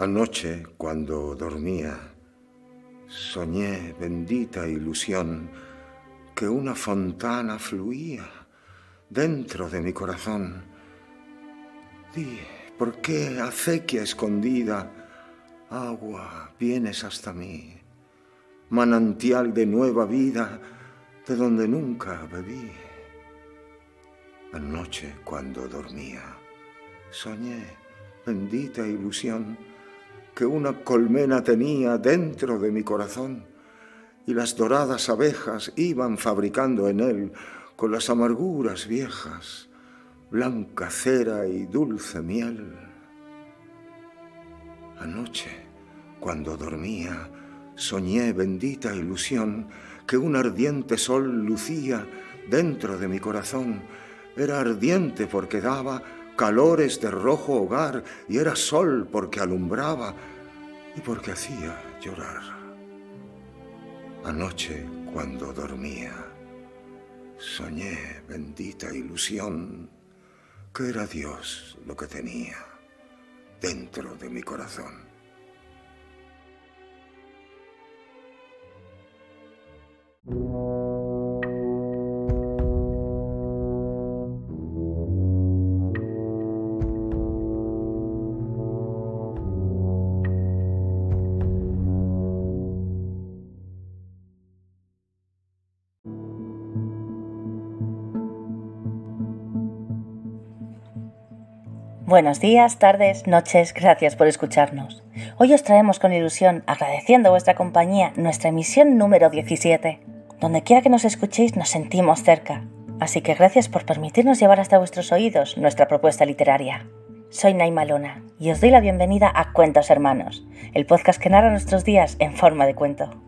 Anoche, cuando dormía, soñé, bendita ilusión, que una fontana fluía dentro de mi corazón. Di, ¿por qué, acequia escondida, agua, vienes hasta mí? Manantial de nueva vida, de donde nunca bebí. Anoche, cuando dormía, soñé, bendita ilusión, que una colmena tenía dentro de mi corazón y las doradas abejas iban fabricando en él con las amarguras viejas blanca cera y dulce miel. Anoche, cuando dormía, soñé bendita ilusión que un ardiente sol lucía dentro de mi corazón. Era ardiente porque daba calores de rojo hogar y era sol porque alumbraba y porque hacía llorar. Anoche, cuando dormía, soñé, bendita ilusión, que era Dios lo que tenía dentro de mi corazón. Buenos días, tardes, noches, gracias por escucharnos. Hoy os traemos con ilusión, agradeciendo vuestra compañía, nuestra emisión número 17. Donde quiera que nos escuchéis nos sentimos cerca, así que gracias por permitirnos llevar hasta vuestros oídos nuestra propuesta literaria. Soy Naima Lona y os doy la bienvenida a Cuentos Hermanos, el podcast que narra nuestros días en forma de cuento.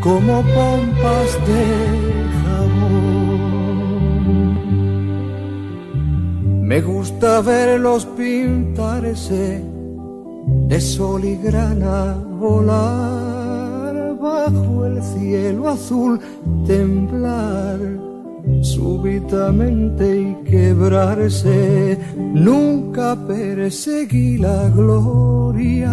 como pompas de jabón. Me gusta verlos pintarse de sol y grana volar bajo el cielo azul, temblar súbitamente y quebrarse. Nunca perseguí la gloria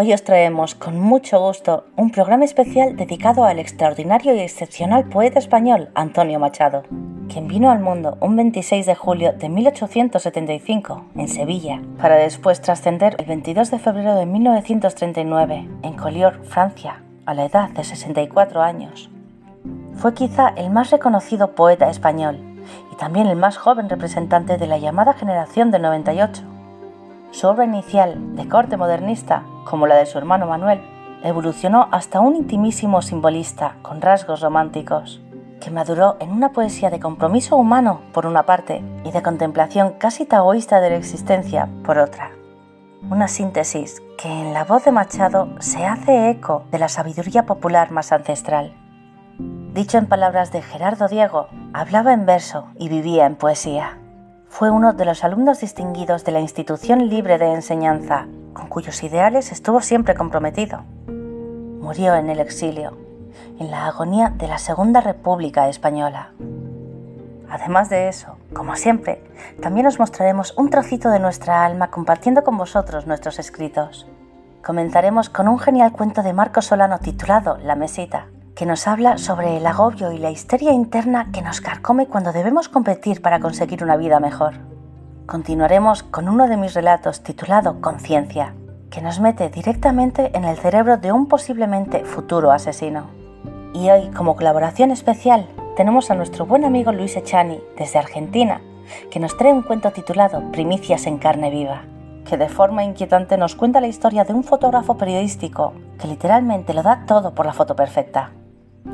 Hoy os traemos con mucho gusto un programa especial dedicado al extraordinario y excepcional poeta español Antonio Machado, quien vino al mundo un 26 de julio de 1875 en Sevilla, para después trascender el 22 de febrero de 1939 en Collioure, Francia, a la edad de 64 años. Fue quizá el más reconocido poeta español y también el más joven representante de la llamada generación del 98 su obra inicial, de corte modernista, como la de su hermano Manuel, evolucionó hasta un intimísimo simbolista con rasgos románticos, que maduró en una poesía de compromiso humano por una parte y de contemplación casi taoísta de la existencia por otra. Una síntesis que en la voz de Machado se hace eco de la sabiduría popular más ancestral. Dicho en palabras de Gerardo Diego, hablaba en verso y vivía en poesía. Fue uno de los alumnos distinguidos de la Institución Libre de Enseñanza, con cuyos ideales estuvo siempre comprometido. Murió en el exilio, en la agonía de la Segunda República Española. Además de eso, como siempre, también os mostraremos un trocito de nuestra alma compartiendo con vosotros nuestros escritos. Comenzaremos con un genial cuento de Marco Solano titulado La Mesita, que nos habla sobre el agobio y la histeria interna que nos carcome cuando debemos competir para conseguir una vida mejor. Continuaremos con uno de mis relatos titulado Conciencia, que nos mete directamente en el cerebro de un posiblemente futuro asesino. Y hoy, como colaboración especial, tenemos a nuestro buen amigo Luis Echani, desde Argentina, que nos trae un cuento titulado Primicias en carne viva, que de forma inquietante nos cuenta la historia de un fotógrafo periodístico que literalmente lo da todo por la foto perfecta.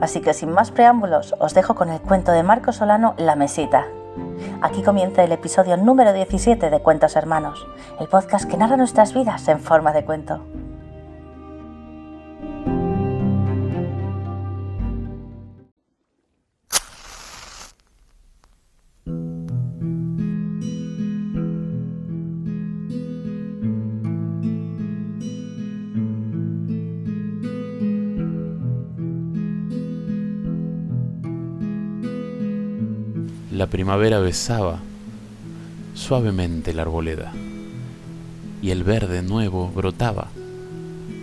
Así que sin más preámbulos, os dejo con el cuento de Marco Solano La Mesita. Aquí comienza el episodio número 17 de Cuentos Hermanos, el podcast que narra nuestras vidas en forma de cuento. La primavera besaba suavemente la arboleda y el verde nuevo brotaba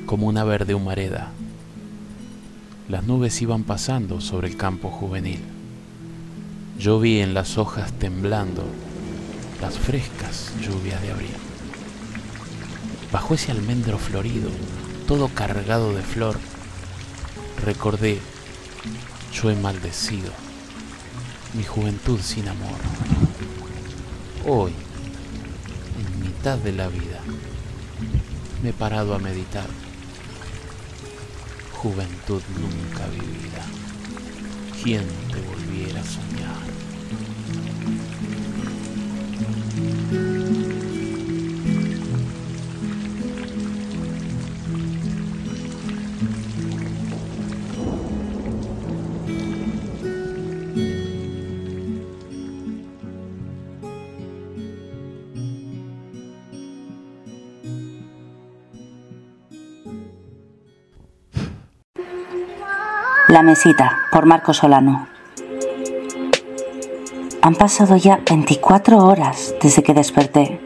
como una verde humareda. Las nubes iban pasando sobre el campo juvenil. Yo vi en las hojas temblando las frescas lluvias de abril. Bajo ese almendro florido, todo cargado de flor, recordé, yo he maldecido mi juventud sin amor. Hoy, en mitad de la vida, me he parado a meditar. Juventud nunca vivida. ¿Quién te volviera a soñar? La mesita, por Marco Solano. Han pasado ya 24 horas desde que desperté.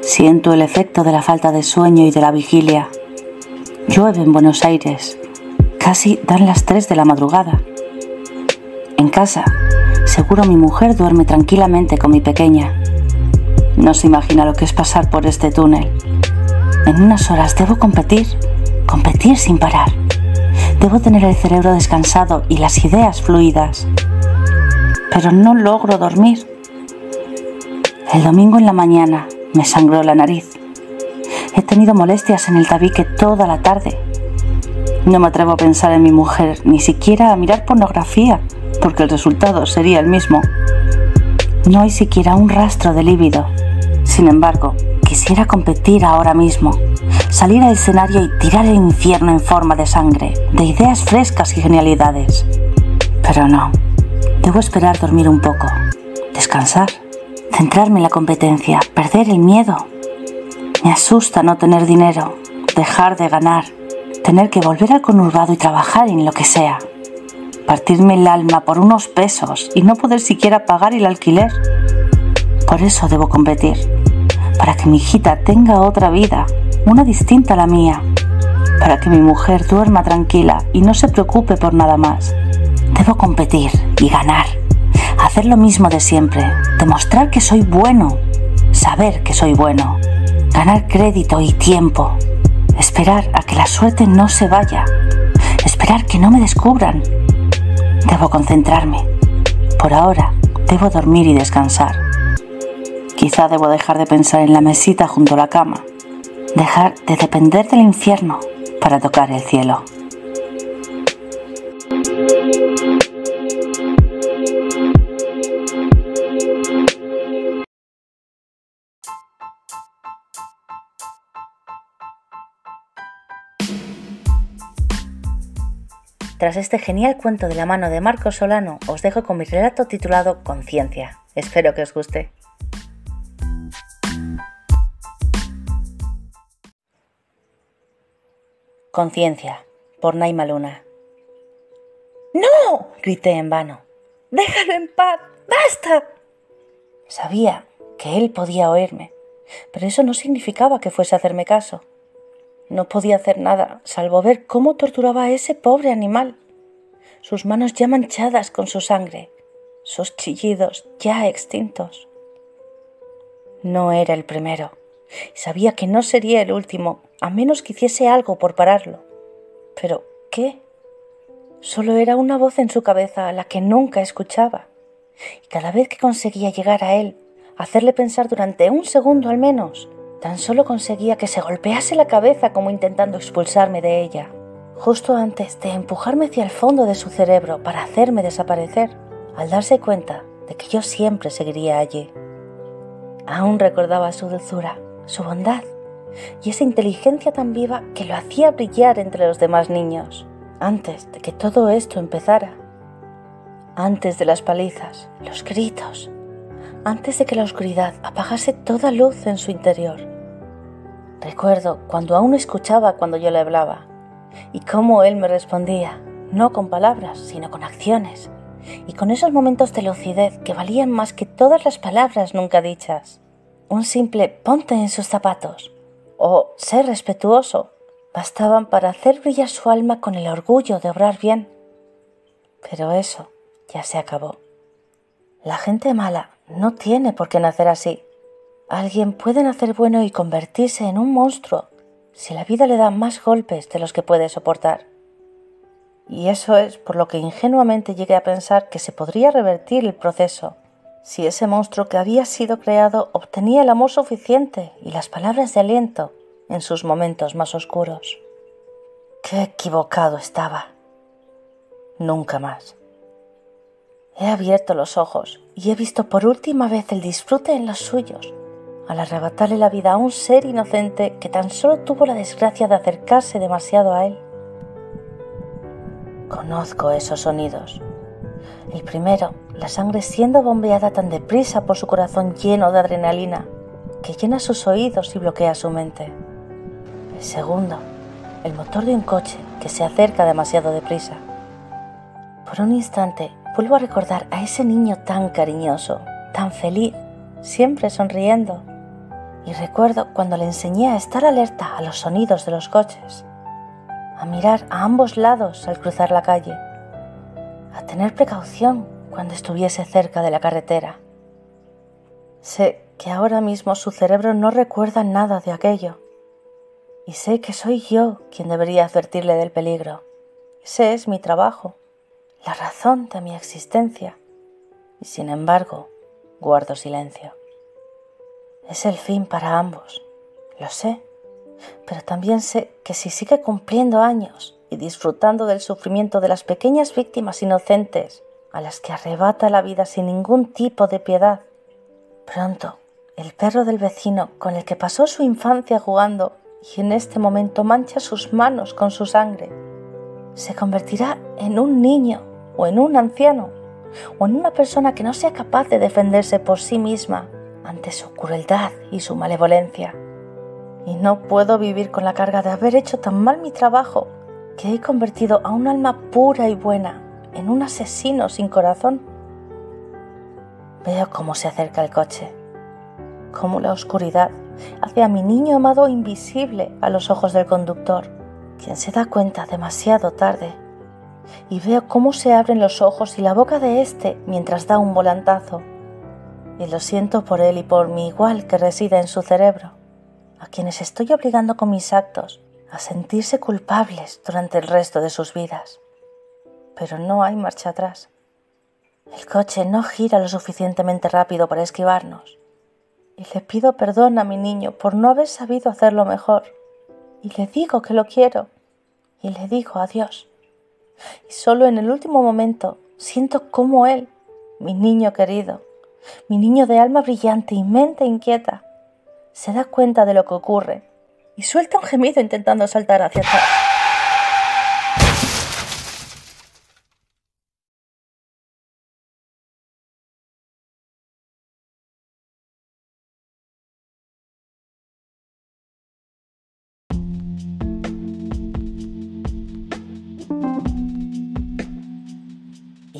Siento el efecto de la falta de sueño y de la vigilia. Llueve en Buenos Aires. Casi dan las 3 de la madrugada. En casa, seguro mi mujer duerme tranquilamente con mi pequeña. No se imagina lo que es pasar por este túnel. En unas horas debo competir, competir sin parar. Debo tener el cerebro descansado y las ideas fluidas. Pero no logro dormir. El domingo en la mañana me sangró la nariz. He tenido molestias en el tabique toda la tarde. No me atrevo a pensar en mi mujer, ni siquiera a mirar pornografía, porque el resultado sería el mismo. No hay siquiera un rastro de líbido. Sin embargo, quisiera competir ahora mismo, salir al escenario y tirar el infierno en forma de sangre, de ideas frescas y genialidades. Pero no, debo esperar dormir un poco, descansar, centrarme en la competencia, perder el miedo. Me asusta no tener dinero, dejar de ganar, tener que volver al conurbado y trabajar en lo que sea. Partirme el alma por unos pesos y no poder siquiera pagar el alquiler. Por eso debo competir, para que mi hijita tenga otra vida, una distinta a la mía, para que mi mujer duerma tranquila y no se preocupe por nada más. Debo competir y ganar, hacer lo mismo de siempre, demostrar que soy bueno, saber que soy bueno, ganar crédito y tiempo, Esperar a que la suerte no se vaya. Esperar que no me descubran. Debo concentrarme. Por ahora, debo dormir y descansar. Quizá debo dejar de pensar en la mesita junto a la cama. Dejar de depender del infierno para tocar el cielo. Tras este genial cuento de la mano de Marco Solano, os dejo con mi relato titulado Conciencia. Espero que os guste. Conciencia, por Naima Luna. ¡No! grité en vano. ¡Déjalo en paz! ¡Basta! Sabía que él podía oírme, pero eso no significaba que fuese a hacerme caso. No podía hacer nada, salvo ver cómo torturaba a ese pobre animal. Sus manos ya manchadas con su sangre, sus chillidos ya extintos. No era el primero. Sabía que no sería el último, a menos que hiciese algo por pararlo. Pero, ¿qué? Solo era una voz en su cabeza la que nunca escuchaba. Y cada vez que conseguía llegar a él, hacerle pensar durante un segundo al menos, Tan solo conseguía que se golpease la cabeza como intentando expulsarme de ella, justo antes de empujarme hacia el fondo de su cerebro para hacerme desaparecer, al darse cuenta de que yo siempre seguiría allí. Aún recordaba su dulzura, su bondad y esa inteligencia tan viva que lo hacía brillar entre los demás niños, antes de que todo esto empezara, antes de las palizas, los gritos, antes de que la oscuridad apagase toda luz en su interior. Recuerdo cuando aún escuchaba cuando yo le hablaba y cómo él me respondía, no con palabras, sino con acciones, y con esos momentos de lucidez que valían más que todas las palabras nunca dichas. Un simple ponte en sus zapatos o ser respetuoso bastaban para hacer brillar su alma con el orgullo de obrar bien. Pero eso ya se acabó. La gente mala no tiene por qué nacer así. Alguien puede nacer bueno y convertirse en un monstruo si la vida le da más golpes de los que puede soportar. Y eso es por lo que ingenuamente llegué a pensar que se podría revertir el proceso si ese monstruo que había sido creado obtenía el amor suficiente y las palabras de aliento en sus momentos más oscuros. Qué equivocado estaba. Nunca más. He abierto los ojos y he visto por última vez el disfrute en los suyos al arrebatarle la vida a un ser inocente que tan solo tuvo la desgracia de acercarse demasiado a él. Conozco esos sonidos. El primero, la sangre siendo bombeada tan deprisa por su corazón lleno de adrenalina, que llena sus oídos y bloquea su mente. El segundo, el motor de un coche que se acerca demasiado deprisa. Por un instante vuelvo a recordar a ese niño tan cariñoso, tan feliz, siempre sonriendo y recuerdo cuando le enseñé a estar alerta a los sonidos de los coches, a mirar a ambos lados al cruzar la calle, a tener precaución cuando estuviese cerca de la carretera. Sé que ahora mismo su cerebro no recuerda nada de aquello y sé que soy yo quien debería advertirle del peligro. Ese es mi trabajo, la razón de mi existencia y sin embargo guardo silencio. Es el fin para ambos, lo sé, pero también sé que si sigue cumpliendo años y disfrutando del sufrimiento de las pequeñas víctimas inocentes a las que arrebata la vida sin ningún tipo de piedad, Pronto, el perro del vecino con el que pasó su infancia jugando y en este momento mancha sus manos con su sangre, se convertirá en un niño o en un anciano o en una persona que no sea capaz de defenderse por sí misma ante su crueldad y su malevolencia. Y no puedo vivir con la carga de haber hecho tan mal mi trabajo que he convertido a un alma pura y buena en un asesino sin corazón. Veo cómo se acerca el coche, cómo la oscuridad hace a mi niño amado invisible a los ojos del conductor, quien se da cuenta demasiado tarde. Y veo cómo se abren los ojos y la boca de éste mientras da un volantazo. Y lo siento por él y por mi igual que reside en su cerebro, a quienes estoy obligando con mis actos a sentirse culpables durante el resto de sus vidas. Pero no hay marcha atrás. El coche no gira lo suficientemente rápido para esquivarnos. Y le pido perdón a mi niño por no haber sabido hacerlo mejor. Y le digo que lo quiero. Y le digo adiós. Y solo en el último momento siento cómo él, mi niño querido, mi niño de alma brillante y mente inquieta, se da cuenta de lo que ocurre y suelta un gemido intentando saltar hacia atrás.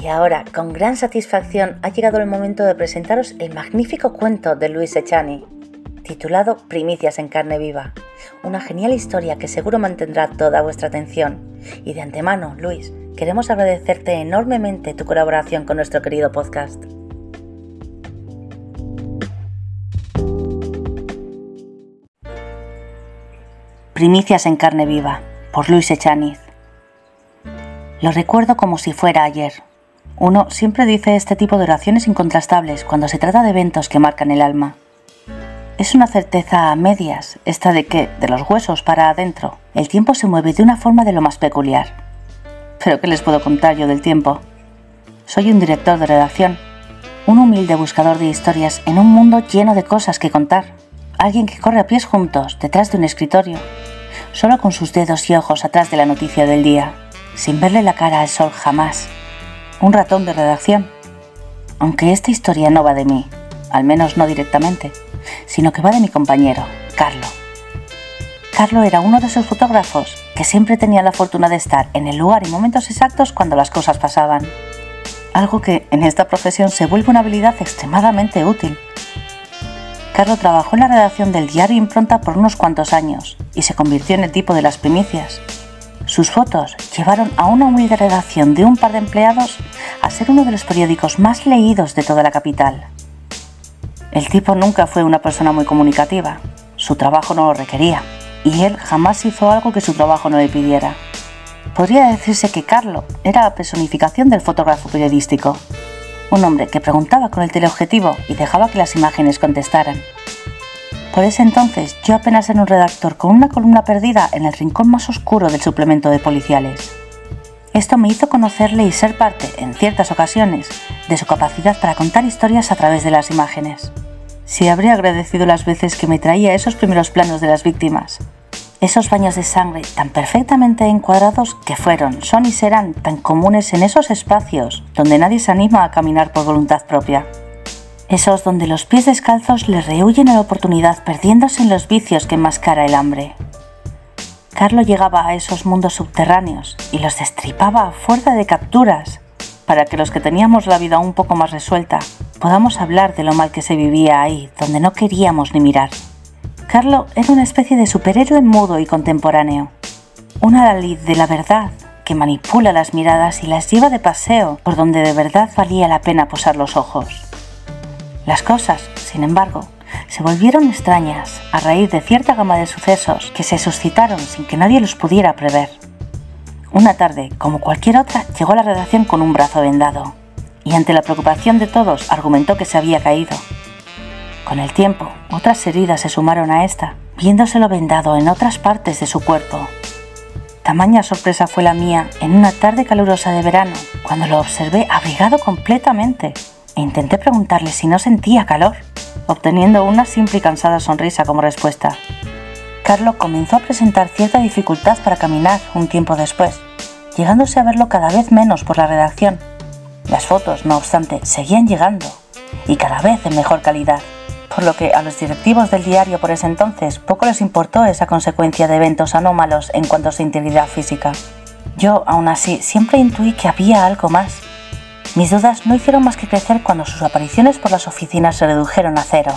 Y ahora, con gran satisfacción, ha llegado el momento de presentaros el magnífico cuento de Luis Echani, titulado Primicias en carne viva, una genial historia que seguro mantendrá toda vuestra atención. Y de antemano, Luis, queremos agradecerte enormemente tu colaboración con nuestro querido podcast. Primicias en carne viva, por Luis Echaniz. Lo recuerdo como si fuera ayer, uno siempre dice este tipo de oraciones incontrastables cuando se trata de eventos que marcan el alma. Es una certeza a medias, esta de que, de los huesos para adentro, el tiempo se mueve de una forma de lo más peculiar. Pero ¿qué les puedo contar yo del tiempo? Soy un director de redacción, un humilde buscador de historias en un mundo lleno de cosas que contar, alguien que corre a pies juntos detrás de un escritorio, solo con sus dedos y ojos atrás de la noticia del día, sin verle la cara al sol jamás un ratón de redacción. Aunque esta historia no va de mí, al menos no directamente, sino que va de mi compañero, Carlo. Carlo era uno de esos fotógrafos que siempre tenía la fortuna de estar en el lugar y momentos exactos cuando las cosas pasaban. Algo que en esta profesión se vuelve una habilidad extremadamente útil. Carlo trabajó en la redacción del diario Impronta por unos cuantos años y se convirtió en el tipo de las primicias, sus fotos llevaron a una humilde redacción de un par de empleados a ser uno de los periódicos más leídos de toda la capital. El tipo nunca fue una persona muy comunicativa, su trabajo no lo requería, y él jamás hizo algo que su trabajo no le pidiera. Podría decirse que Carlo era la personificación del fotógrafo periodístico, un hombre que preguntaba con el teleobjetivo y dejaba que las imágenes contestaran. Por ese entonces yo apenas era un redactor con una columna perdida en el rincón más oscuro del suplemento de policiales. Esto me hizo conocerle y ser parte, en ciertas ocasiones, de su capacidad para contar historias a través de las imágenes. Si habría agradecido las veces que me traía esos primeros planos de las víctimas, esos baños de sangre tan perfectamente encuadrados que fueron, son y serán tan comunes en esos espacios donde nadie se anima a caminar por voluntad propia esos donde los pies descalzos le rehuyen a la oportunidad perdiéndose en los vicios que enmascara el hambre. Carlo llegaba a esos mundos subterráneos y los destripaba a fuerza de capturas para que los que teníamos la vida un poco más resuelta podamos hablar de lo mal que se vivía ahí, donde no queríamos ni mirar. Carlo era una especie de superhéroe mudo y contemporáneo, un adalid de la verdad que manipula las miradas y las lleva de paseo por donde de verdad valía la pena posar los ojos. Las cosas, sin embargo, se volvieron extrañas a raíz de cierta gama de sucesos que se suscitaron sin que nadie los pudiera prever. Una tarde, como cualquier otra, llegó a la redacción con un brazo vendado y ante la preocupación de todos argumentó que se había caído. Con el tiempo, otras heridas se sumaron a esta, viéndoselo vendado en otras partes de su cuerpo. Tamaña sorpresa fue la mía en una tarde calurosa de verano, cuando lo observé abrigado completamente e intenté preguntarle si no sentía calor. obteniendo una simple y cansada sonrisa como respuesta. Carlo comenzó a presentar cierta dificultad para caminar un tiempo después, llegándose a verlo cada vez menos por la redacción. Las fotos, no obstante, seguían llegando, y cada vez de mejor calidad, por lo que a los directivos del diario por ese entonces poco les importó esa consecuencia de eventos anómalos en cuanto a su integridad física. Yo, aún así, siempre intuí que había algo más. Mis dudas no hicieron más que crecer cuando sus apariciones por las oficinas se redujeron a cero,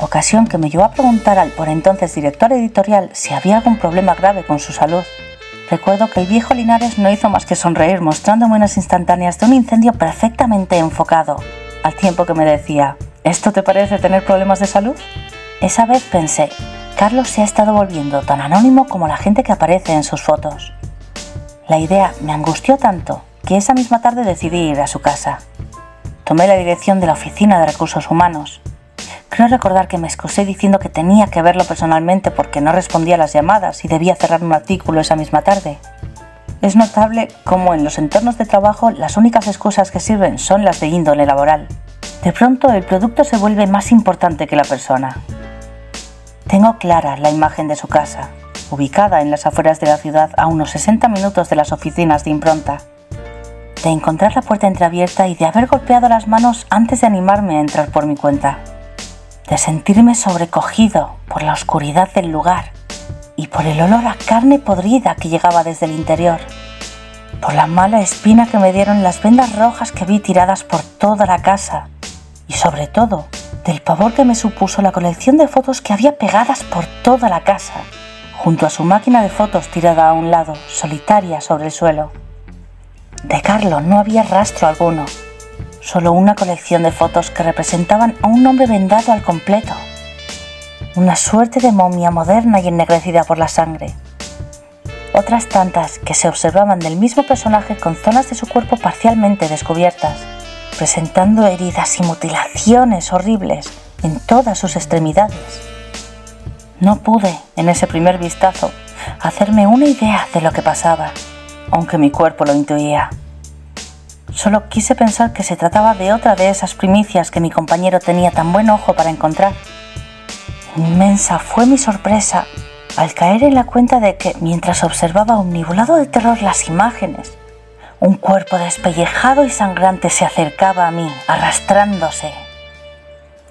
ocasión que me llevó a preguntar al por entonces director editorial si había algún problema grave con su salud. Recuerdo que el viejo Linares no hizo más que sonreír mostrándome unas instantáneas de un incendio perfectamente enfocado, al tiempo que me decía, ¿esto te parece tener problemas de salud? Esa vez pensé, Carlos se ha estado volviendo tan anónimo como la gente que aparece en sus fotos. La idea me angustió tanto que esa misma tarde decidí ir a su casa. Tomé la dirección de la Oficina de Recursos Humanos. Creo recordar que me excusé diciendo que tenía que verlo personalmente porque no respondía a las llamadas y debía cerrar un artículo esa misma tarde. Es notable cómo en los entornos de trabajo las únicas excusas que sirven son las de índole laboral. De pronto el producto se vuelve más importante que la persona. Tengo clara la imagen de su casa, ubicada en las afueras de la ciudad a unos 60 minutos de las oficinas de impronta, de encontrar la puerta entreabierta y de haber golpeado las manos antes de animarme a entrar por mi cuenta, de sentirme sobrecogido por la oscuridad del lugar y por el olor a carne podrida que llegaba desde el interior, por la mala espina que me dieron las vendas rojas que vi tiradas por toda la casa y sobre todo del pavor que me supuso la colección de fotos que había pegadas por toda la casa junto a su máquina de fotos tirada a un lado, solitaria sobre el suelo. De Carlo no había rastro alguno, solo una colección de fotos que representaban a un hombre vendado al completo, una suerte de momia moderna y ennegrecida por la sangre. Otras tantas que se observaban del mismo personaje con zonas de su cuerpo parcialmente descubiertas, presentando heridas y mutilaciones horribles en todas sus extremidades. No pude, en ese primer vistazo, hacerme una idea de lo que pasaba, aunque mi cuerpo lo intuía. Solo quise pensar que se trataba de otra de esas primicias que mi compañero tenía tan buen ojo para encontrar. Inmensa fue mi sorpresa al caer en la cuenta de que, mientras observaba omnibulado de terror las imágenes, un cuerpo despellejado y sangrante se acercaba a mí, arrastrándose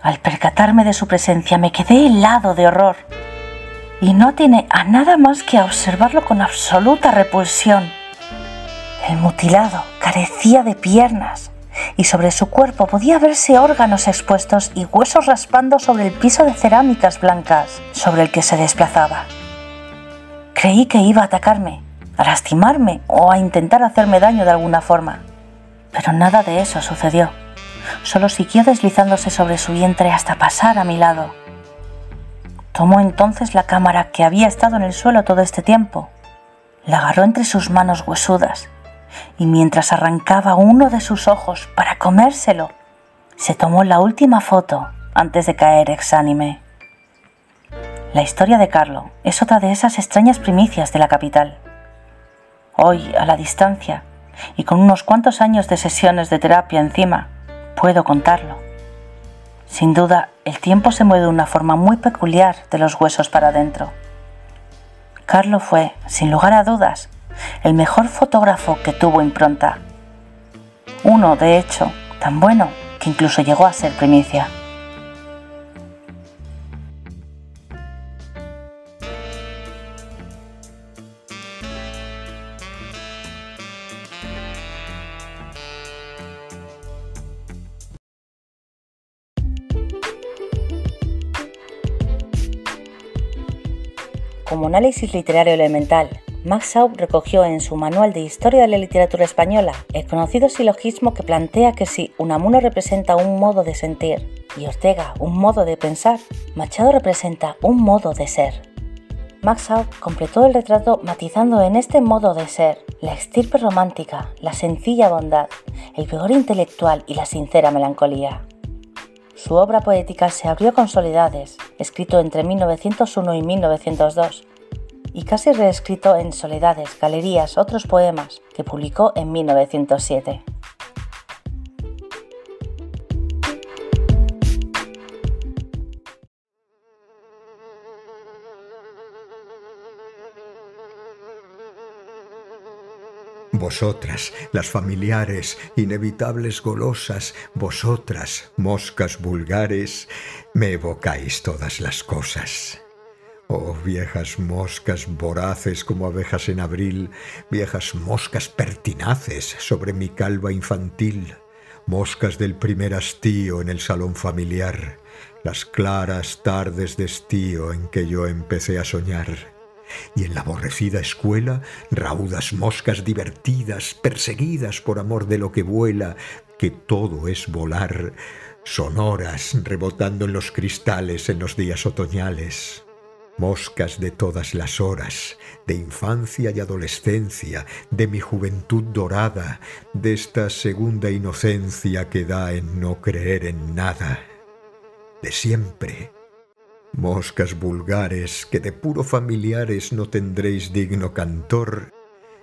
al percatarme de su presencia me quedé helado de horror y no tiene a nada más que a observarlo con absoluta repulsión. El mutilado carecía de piernas y sobre su cuerpo podía verse órganos expuestos y huesos raspando sobre el piso de cerámicas blancas sobre el que se desplazaba. Creí que iba a atacarme, a lastimarme o a intentar hacerme daño de alguna forma, pero nada de eso sucedió solo siguió deslizándose sobre su vientre hasta pasar a mi lado. Tomó entonces la cámara que había estado en el suelo todo este tiempo, la agarró entre sus manos huesudas y mientras arrancaba uno de sus ojos para comérselo, se tomó la última foto antes de caer exánime. La historia de Carlo es otra de esas extrañas primicias de la capital. Hoy, a la distancia, y con unos cuantos años de sesiones de terapia encima, puedo contarlo. Sin duda, el tiempo se mueve de una forma muy peculiar de los huesos para adentro. Carlo fue, sin lugar a dudas, el mejor fotógrafo que tuvo impronta. Uno, de hecho, tan bueno que incluso llegó a ser primicia. Como análisis literario elemental, Max Schaub recogió en su Manual de Historia de la Literatura Española el conocido silogismo que plantea que si Unamuno representa un modo de sentir y Ortega un modo de pensar, Machado representa un modo de ser. Max Schaub completó el retrato matizando en este modo de ser la estirpe romántica, la sencilla bondad, el vigor intelectual y la sincera melancolía. Su obra poética se abrió con Soledades, escrito entre 1901 y 1902, y casi reescrito en Soledades, Galerías, otros poemas, que publicó en 1907. Vosotras, las familiares, inevitables golosas, vosotras, moscas vulgares, me evocáis todas las cosas. Oh viejas moscas voraces como abejas en abril, viejas moscas pertinaces sobre mi calva infantil, moscas del primer hastío en el salón familiar, las claras tardes de estío en que yo empecé a soñar y en la aborrecida escuela raudas moscas divertidas, perseguidas por amor de lo que vuela, que todo es volar, sonoras rebotando en los cristales en los días otoñales. Moscas de todas las horas, de infancia y adolescencia, de mi juventud dorada, de esta segunda inocencia que da en no creer en nada, de siempre, Moscas vulgares que de puro familiares no tendréis digno cantor,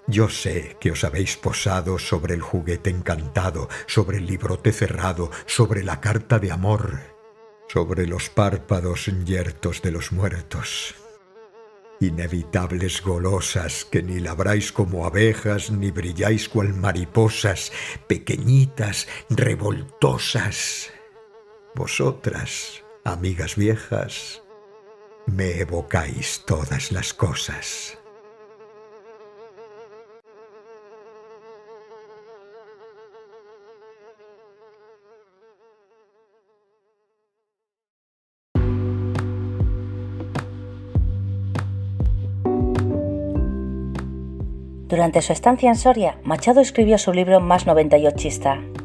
yo sé que os habéis posado sobre el juguete encantado, sobre el librote cerrado, sobre la carta de amor, sobre los párpados yertos de los muertos. Inevitables golosas que ni labráis como abejas, ni brilláis cual mariposas, pequeñitas, revoltosas. Vosotras, amigas viejas, me evocáis todas las cosas. Durante su estancia en Soria, Machado escribió su libro más 98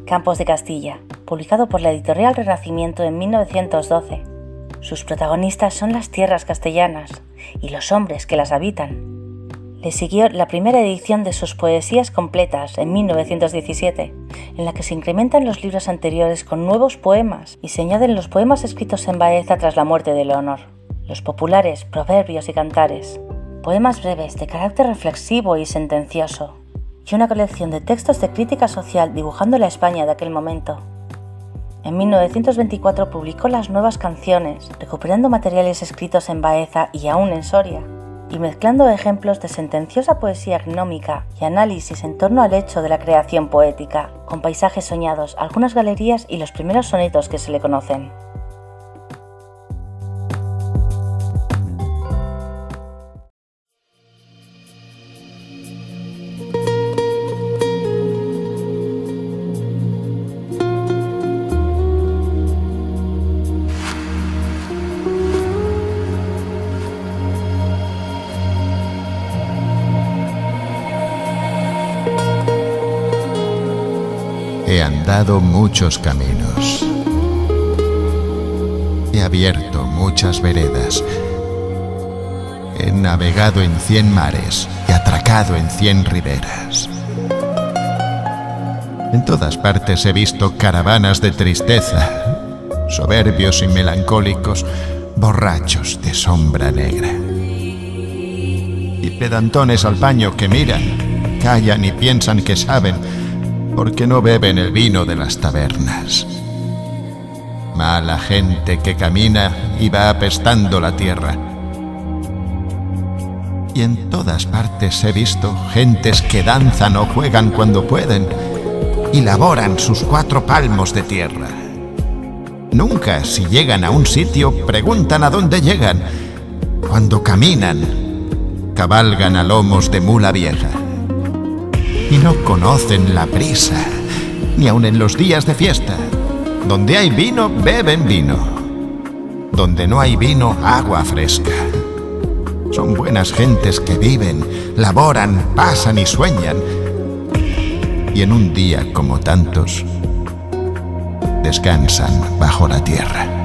Campos de Castilla, publicado por la editorial Renacimiento en 1912 sus protagonistas son las tierras castellanas y los hombres que las habitan. Le siguió la primera edición de sus poesías completas en 1917, en la que se incrementan los libros anteriores con nuevos poemas y se añaden los poemas escritos en Baeza tras la muerte de Leonor, los populares, proverbios y cantares, poemas breves de carácter reflexivo y sentencioso, y una colección de textos de crítica social dibujando la España de aquel momento, en 1924 publicó las nuevas canciones, recuperando materiales escritos en Baeza y aún en Soria, y mezclando ejemplos de sentenciosa poesía gnómica y análisis en torno al hecho de la creación poética, con paisajes soñados, algunas galerías y los primeros sonetos que se le conocen. Andado muchos caminos. He abierto muchas veredas. He navegado en cien mares y atracado en cien riberas. En todas partes he visto caravanas de tristeza, soberbios y melancólicos, borrachos de sombra negra. Y pedantones al paño que miran, callan y piensan que saben, porque no beben el vino de las tabernas. Mala gente que camina y va apestando la tierra. Y en todas partes he visto gentes que danzan o juegan cuando pueden y laboran sus cuatro palmos de tierra. Nunca, si llegan a un sitio, preguntan a dónde llegan. Cuando caminan, cabalgan a lomos de mula vieja y no conocen la prisa, ni aun en los días de fiesta. Donde hay vino, beben vino. Donde no hay vino, agua fresca. Son buenas gentes que viven, laboran, pasan y sueñan. Y en un día como tantos, descansan bajo la tierra.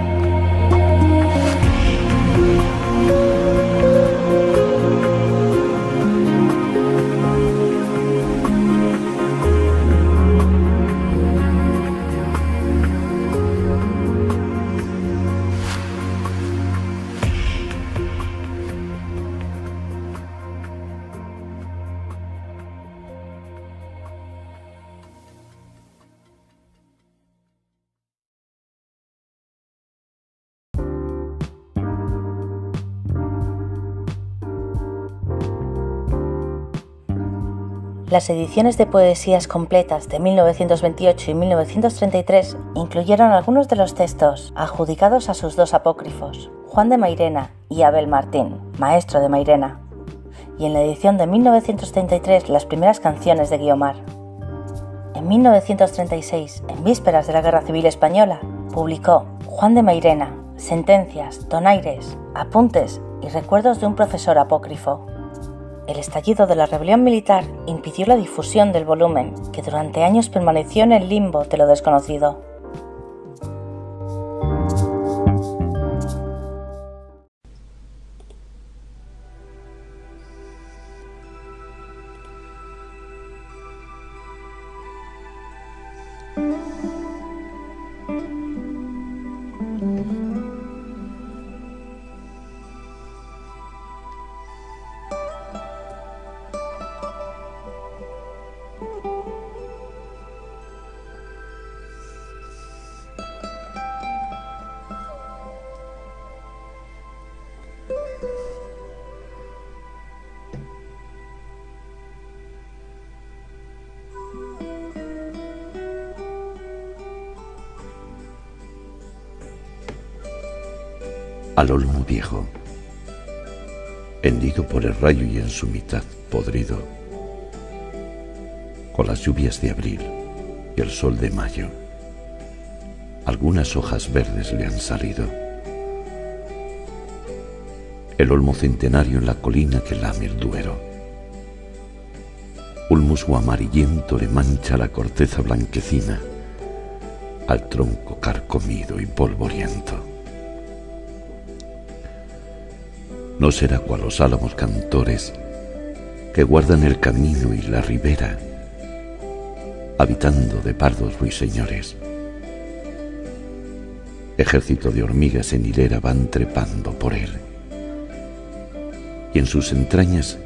Las ediciones de poesías completas de 1928 y 1933 incluyeron algunos de los textos adjudicados a sus dos apócrifos, Juan de Mairena y Abel Martín, maestro de Mairena, y en la edición de 1933 las primeras canciones de Guiomar. En 1936, en vísperas de la Guerra Civil Española, publicó Juan de Mairena, Sentencias, Donaires, Apuntes y Recuerdos de un profesor apócrifo. El estallido de la rebelión militar impidió la difusión del volumen, que durante años permaneció en el limbo de lo desconocido. Al olmo viejo, hendido por el rayo y en su mitad podrido, con las lluvias de abril y el sol de mayo, algunas hojas verdes le han salido. El olmo centenario en la colina que lame el duero. Un musgo amarillento le mancha la corteza blanquecina al tronco carcomido y polvoriento. No será cual los álamos cantores que guardan el camino y la ribera, habitando de pardos ruiseñores. Ejército de hormigas en hilera van trepando por él, y en sus entrañas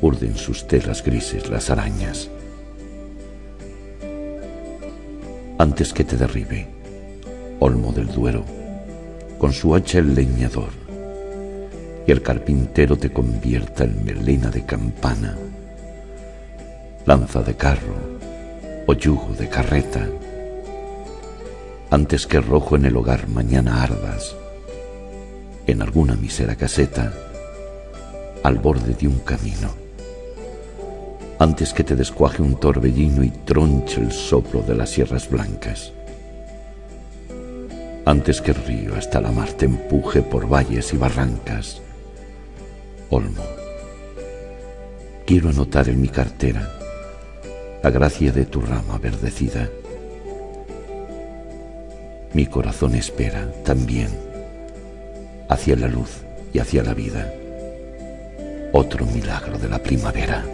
urden sus telas grises las arañas. Antes que te derribe, olmo del duero, con su hacha el leñador, y el carpintero te convierta en melena de campana, lanza de carro o yugo de carreta, antes que rojo en el hogar mañana ardas, en alguna misera caseta, al borde de un camino, antes que te descuaje un torbellino y tronche el soplo de las sierras blancas antes que el río hasta la mar te empuje por valles y barrancas, Olmo. Quiero anotar en mi cartera la gracia de tu rama verdecida. Mi corazón espera también hacia la luz y hacia la vida otro milagro de la primavera.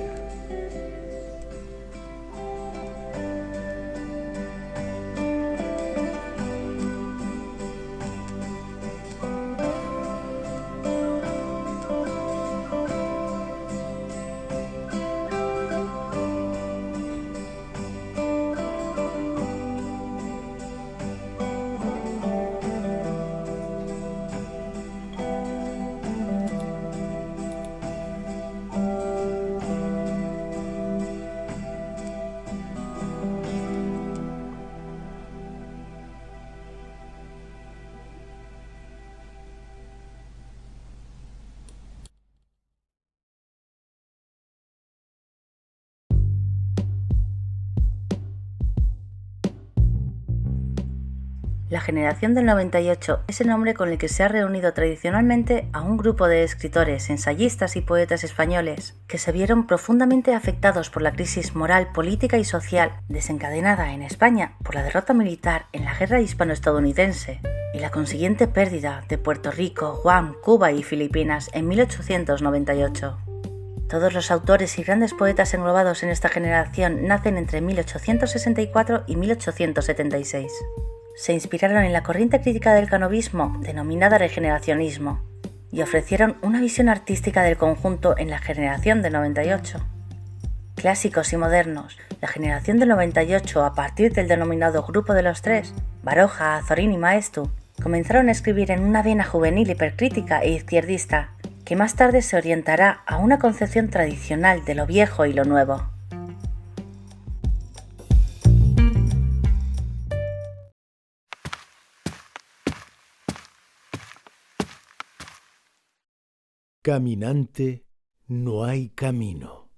Generación del 98 es el nombre con el que se ha reunido tradicionalmente a un grupo de escritores, ensayistas y poetas españoles que se vieron profundamente afectados por la crisis moral, política y social desencadenada en España por la derrota militar en la guerra hispano-estadounidense y la consiguiente pérdida de Puerto Rico, Guam, Cuba y Filipinas en 1898. Todos los autores y grandes poetas englobados en esta generación nacen entre 1864 y 1876 se inspiraron en la corriente crítica del canovismo denominada regeneracionismo y ofrecieron una visión artística del conjunto en la generación del 98. Clásicos y modernos, la generación del 98 a partir del denominado Grupo de los Tres, Baroja, Azorín y Maestu, comenzaron a escribir en una vena juvenil hipercrítica e izquierdista, que más tarde se orientará a una concepción tradicional de lo viejo y lo nuevo. Caminante, no hay camino.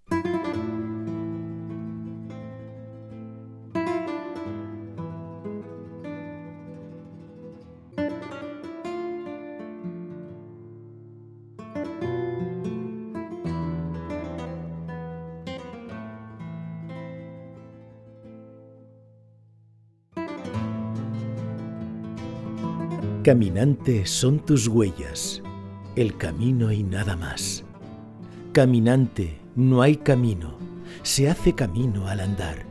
Caminante son tus huellas, el camino y nada más. Caminante, no hay camino, se hace camino al andar.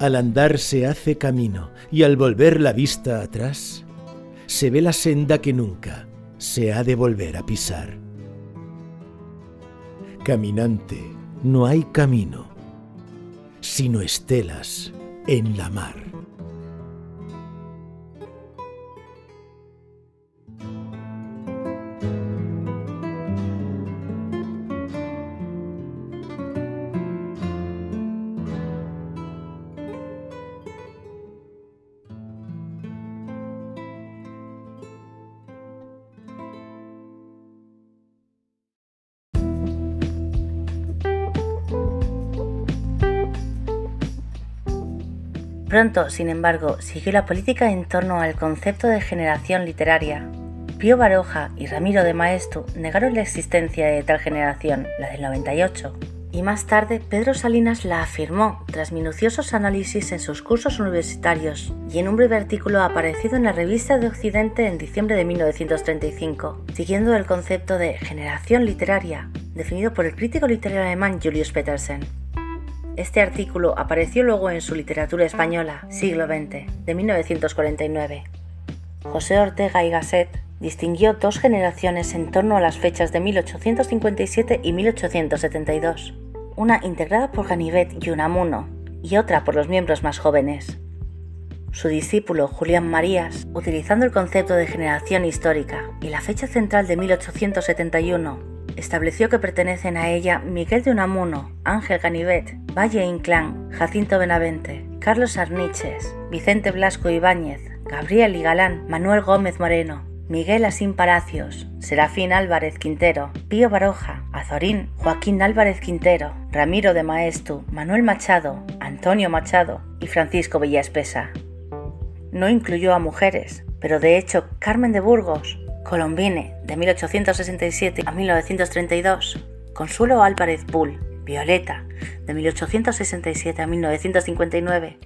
Al andar se hace camino y al volver la vista atrás, se ve la senda que nunca se ha de volver a pisar. Caminante, no hay camino, sino estelas en la mar. Pronto, sin embargo, siguió la política en torno al concepto de generación literaria. Pío Baroja y Ramiro de Maestu negaron la existencia de tal generación, la del 98, y más tarde Pedro Salinas la afirmó tras minuciosos análisis en sus cursos universitarios y en un breve artículo aparecido en la Revista de Occidente en diciembre de 1935, siguiendo el concepto de generación literaria, definido por el crítico literario alemán Julius Petersen. Este artículo apareció luego en su Literatura Española, siglo XX, de 1949. José Ortega y Gasset distinguió dos generaciones en torno a las fechas de 1857 y 1872, una integrada por Ganivet y Unamuno y otra por los miembros más jóvenes. Su discípulo Julián Marías, utilizando el concepto de generación histórica y la fecha central de 1871, estableció que pertenecen a ella Miguel de Unamuno, Ángel Ganivet, Valle Inclán, Jacinto Benavente, Carlos Arniches, Vicente Blasco Ibáñez, Gabriel y Galán, Manuel Gómez Moreno, Miguel Asín Palacios, Serafín Álvarez Quintero, Pío Baroja, Azorín, Joaquín Álvarez Quintero, Ramiro de Maestu, Manuel Machado, Antonio Machado y Francisco Villaespesa. No incluyó a mujeres, pero de hecho Carmen de Burgos, Colombine, de 1867 a 1932, Consuelo Álvarez Bull, Violeta, de 1867 a 1959,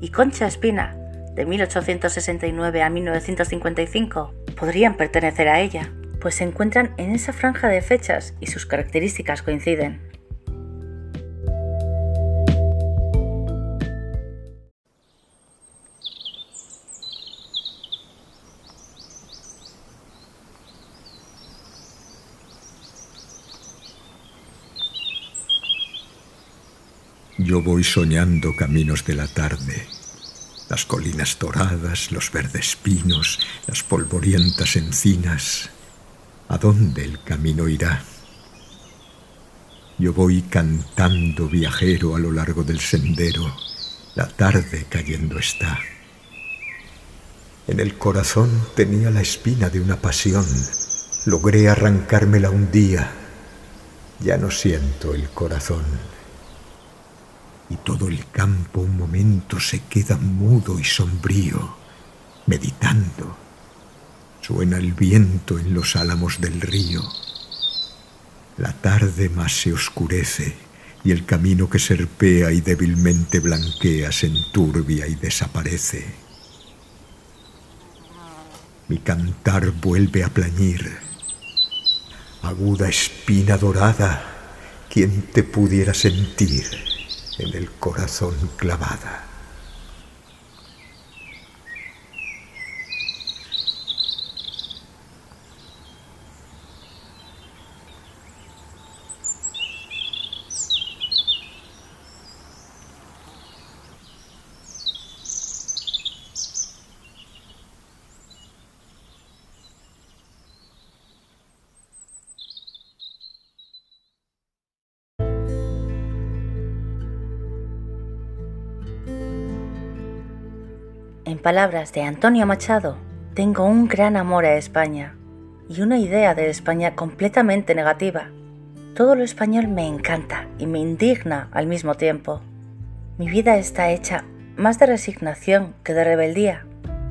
y Concha Espina, de 1869 a 1955, podrían pertenecer a ella, pues se encuentran en esa franja de fechas y sus características coinciden. Voy soñando caminos de la tarde, las colinas doradas, los verdes pinos, las polvorientas encinas. ¿A dónde el camino irá? Yo voy cantando viajero a lo largo del sendero, la tarde cayendo está. En el corazón tenía la espina de una pasión, logré arrancármela un día, ya no siento el corazón y todo el campo un momento se queda mudo y sombrío, meditando. Suena el viento en los álamos del río. La tarde más se oscurece y el camino que serpea y débilmente blanquea se enturbia y desaparece. Mi cantar vuelve a plañir. Aguda espina dorada, ¿quién te pudiera sentir? En el corazón clavada. En palabras de Antonio Machado, tengo un gran amor a España. y una idea de España completamente negativa. Todo lo español me encanta y me indigna al mismo tiempo. Mi vida está hecha más de resignación que de rebeldía,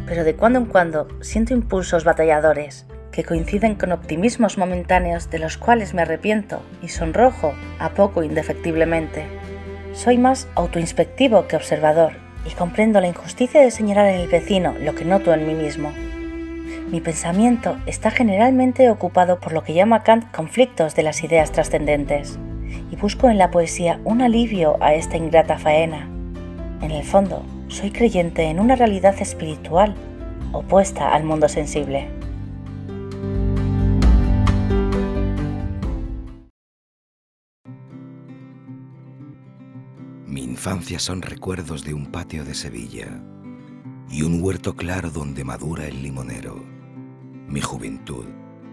pero de cuando en cuando siento impulsos batalladores que coinciden con optimismos momentáneos de los cuales me arrepiento y sonrojo a poco indefectiblemente. Soy más autoinspectivo que observador y comprendo la injusticia de señalar en el vecino lo que noto en mí mismo. Mi pensamiento está generalmente ocupado por lo que llama Kant conflictos de las ideas trascendentes y busco en la poesía un alivio a esta ingrata faena. En el fondo, soy creyente en una realidad espiritual opuesta al mundo sensible. Infancia son recuerdos de un patio de Sevilla y un huerto claro donde madura el limonero. Mi juventud,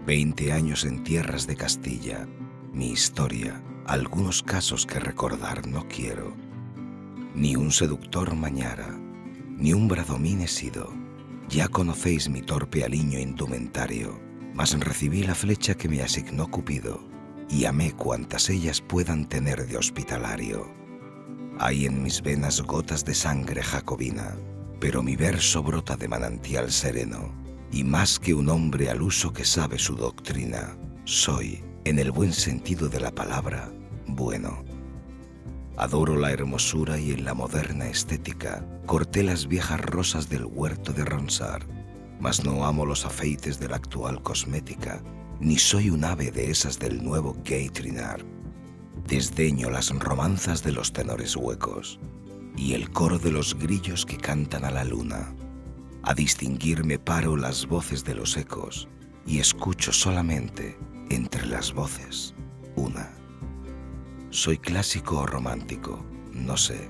20 años en tierras de Castilla, mi historia, algunos casos que recordar no quiero. Ni un seductor mañara, ni un bradomín he sido. Ya conocéis mi torpe aliño indumentario, mas recibí la flecha que me asignó Cupido y amé cuantas ellas puedan tener de hospitalario. Hay en mis venas gotas de sangre jacobina, pero mi verso brota de manantial sereno, y más que un hombre al uso que sabe su doctrina, soy, en el buen sentido de la palabra, bueno. Adoro la hermosura y en la moderna estética corté las viejas rosas del huerto de Ronsard, mas no amo los afeites de la actual cosmética, ni soy un ave de esas del nuevo Gay Trinar Desdeño las romanzas de los tenores huecos y el coro de los grillos que cantan a la luna. A distinguirme paro las voces de los ecos y escucho solamente entre las voces una. Soy clásico o romántico, no sé.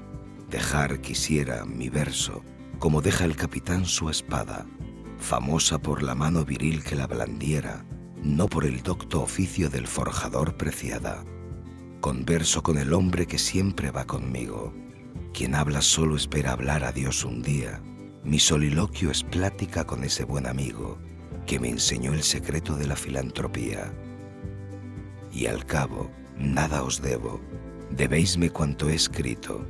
Dejar quisiera mi verso como deja el capitán su espada, famosa por la mano viril que la blandiera, no por el docto oficio del forjador preciada converso con el hombre que siempre va conmigo. Quien habla solo espera hablar a Dios un día. Mi soliloquio es plática con ese buen amigo que me enseñó el secreto de la filantropía. Y al cabo, nada os debo. Debéisme cuanto he escrito.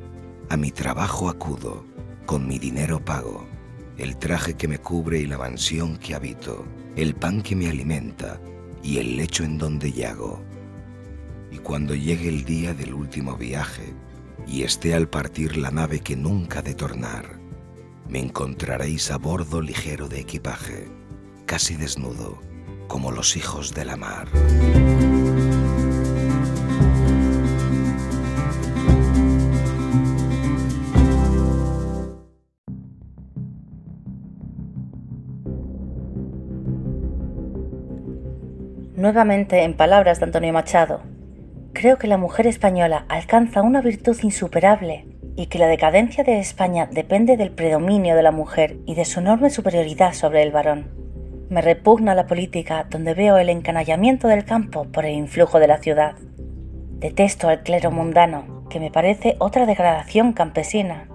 A mi trabajo acudo, con mi dinero pago, el traje que me cubre y la mansión que habito, el pan que me alimenta y el lecho en donde yago y cuando llegue el día del último viaje y esté al partir la nave que nunca de tornar, me encontraréis a bordo ligero de equipaje, casi desnudo, como los hijos de la mar. Nuevamente en palabras de Antonio Machado, Creo que la mujer española alcanza una virtud insuperable y que la decadencia de España depende del predominio de la mujer y de su enorme superioridad sobre el varón. Me repugna la política donde veo el encanallamiento del campo por el influjo de la ciudad. Detesto al clero mundano, que me parece otra degradación campesina.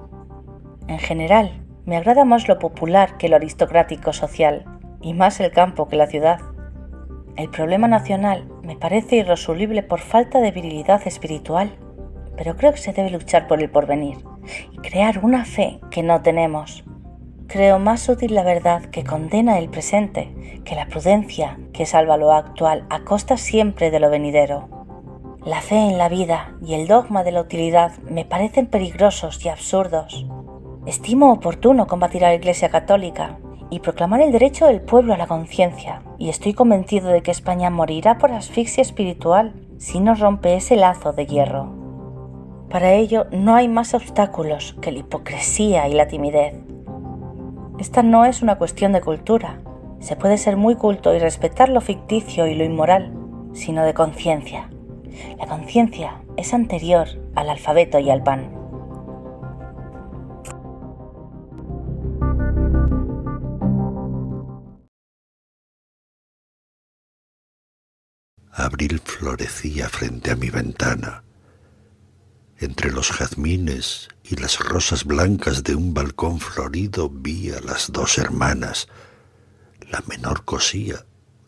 En general, me agrada más lo popular que lo aristocrático social, y más el campo que la ciudad. El problema nacional me parece irresoluble por falta de virilidad espiritual, pero creo que se debe luchar por el porvenir y crear una fe que no tenemos. Creo más útil la verdad que condena el presente que la prudencia que salva lo actual a costa siempre de lo venidero. La fe en la vida y el dogma de la utilidad me parecen peligrosos y absurdos. Estimo oportuno combatir a la Iglesia Católica y proclamar el derecho del pueblo a la conciencia, y estoy convencido de que España morirá por asfixia espiritual si no rompe ese lazo de hierro. Para ello no hay más obstáculos que la hipocresía y la timidez. Esta no es una cuestión de cultura. Se puede ser muy culto y respetar lo ficticio y lo inmoral, sino de conciencia. La conciencia es anterior al alfabeto y al pan. Abril florecía frente a mi ventana. Entre los jazmines y las rosas blancas de un balcón florido vi a las dos hermanas. La menor cosía,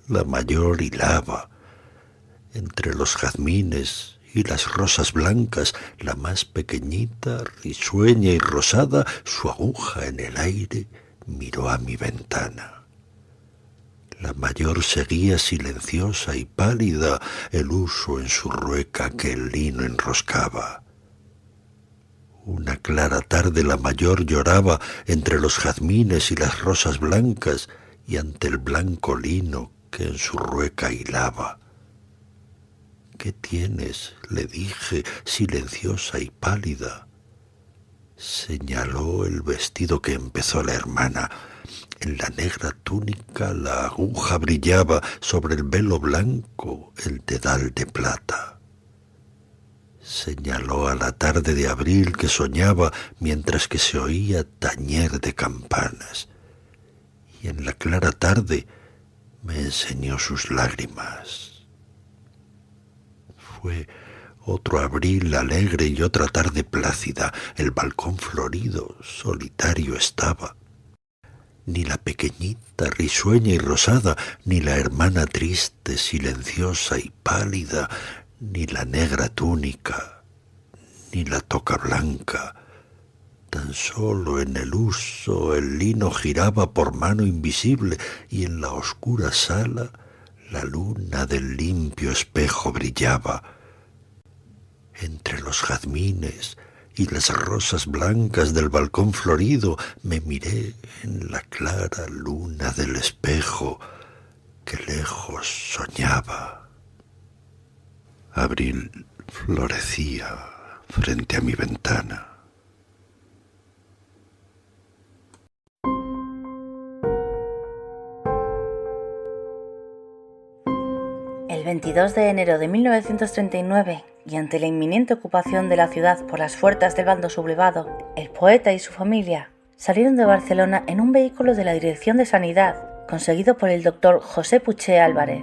la mayor hilaba. Entre los jazmines y las rosas blancas, la más pequeñita, risueña y rosada, su aguja en el aire, miró a mi ventana. La mayor seguía silenciosa y pálida el uso en su rueca que el lino enroscaba. Una clara tarde la mayor lloraba entre los jazmines y las rosas blancas y ante el blanco lino que en su rueca hilaba. ¿Qué tienes? le dije, silenciosa y pálida. Señaló el vestido que empezó la hermana. En la negra túnica la aguja brillaba, sobre el velo blanco el dedal de plata. Señaló a la tarde de abril que soñaba mientras que se oía tañer de campanas. Y en la clara tarde me enseñó sus lágrimas. Fue otro abril alegre y otra tarde plácida. El balcón florido, solitario estaba ni la pequeñita risueña y rosada, ni la hermana triste, silenciosa y pálida, ni la negra túnica, ni la toca blanca. Tan solo en el uso el lino giraba por mano invisible y en la oscura sala la luna del limpio espejo brillaba. Entre los jazmines, y las rosas blancas del balcón florido me miré en la clara luna del espejo que lejos soñaba. Abril florecía frente a mi ventana. El 22 de enero de 1939, y ante la inminente ocupación de la ciudad por las fuerzas del bando sublevado, el poeta y su familia salieron de Barcelona en un vehículo de la Dirección de Sanidad, conseguido por el doctor José Puché Álvarez.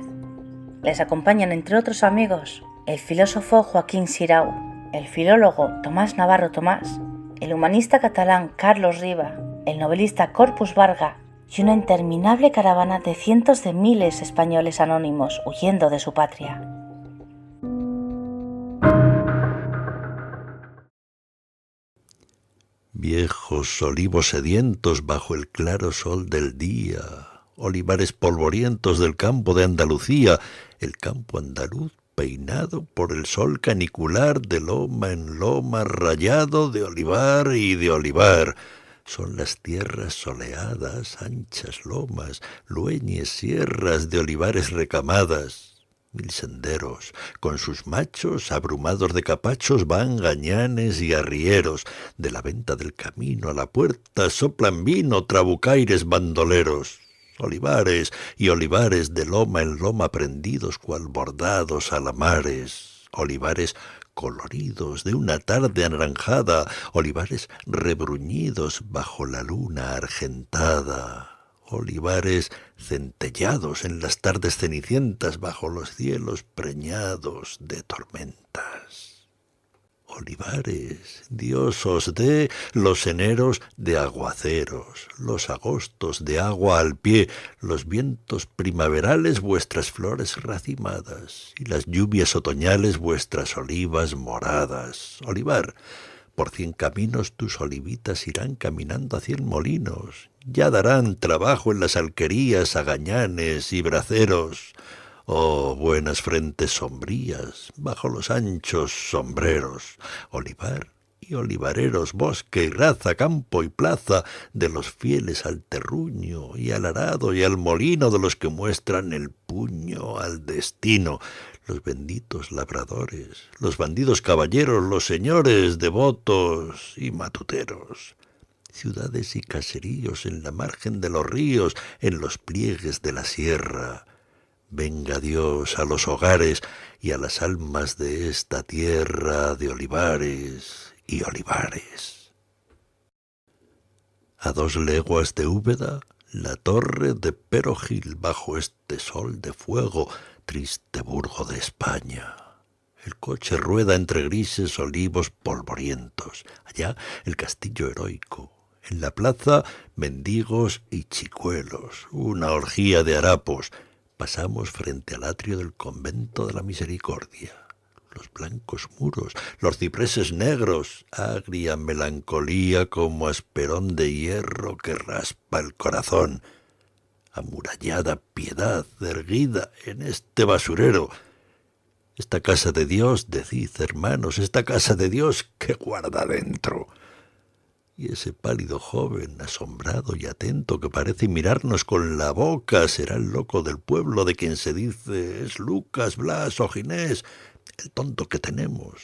Les acompañan, entre otros amigos, el filósofo Joaquín Sirau, el filólogo Tomás Navarro Tomás, el humanista catalán Carlos Riva, el novelista Corpus Varga y una interminable caravana de cientos de miles españoles anónimos huyendo de su patria. Viejos olivos sedientos bajo el claro sol del día, olivares polvorientos del campo de Andalucía, el campo andaluz peinado por el sol canicular de loma en loma rayado de olivar y de olivar. Son las tierras soleadas, anchas lomas, lueñes sierras de olivares recamadas, Mil senderos, con sus machos abrumados de capachos van gañanes y arrieros, de la venta del camino a la puerta soplan vino trabucaires bandoleros, olivares y olivares de loma en loma prendidos cual bordados alamares, olivares coloridos de una tarde anaranjada, olivares rebruñidos bajo la luna argentada olivares centellados en las tardes cenicientas bajo los cielos preñados de tormentas. Olivares, Dios os dé los eneros de aguaceros, los agostos de agua al pie, los vientos primaverales vuestras flores racimadas, y las lluvias otoñales vuestras olivas moradas. Olivar, por cien caminos tus olivitas irán caminando a cien molinos, ya darán trabajo en las alquerías a gañanes y braceros. Oh, buenas frentes sombrías, bajo los anchos sombreros, olivar y olivareros, bosque y raza, campo y plaza, de los fieles al terruño y al arado y al molino, de los que muestran el puño al destino, los benditos labradores, los bandidos caballeros, los señores devotos y matuteros, ciudades y caseríos en la margen de los ríos, en los pliegues de la sierra. Venga Dios a los hogares y a las almas de esta tierra de olivares y olivares. A dos leguas de Úbeda, la torre de Perogil bajo este sol de fuego triste burgo de España. El coche rueda entre grises olivos polvorientos. Allá el castillo heroico. En la plaza mendigos y chicuelos. Una orgía de harapos. Pasamos frente al atrio del convento de la misericordia. Los blancos muros, los cipreses negros, agria melancolía como asperón de hierro que raspa el corazón. Amurallada piedad erguida en este basurero. Esta casa de Dios, decid, hermanos, esta casa de Dios que guarda dentro y ese pálido joven, asombrado y atento, que parece mirarnos con la boca, será el loco del pueblo de quien se dice es Lucas, Blas o Ginés, el tonto que tenemos.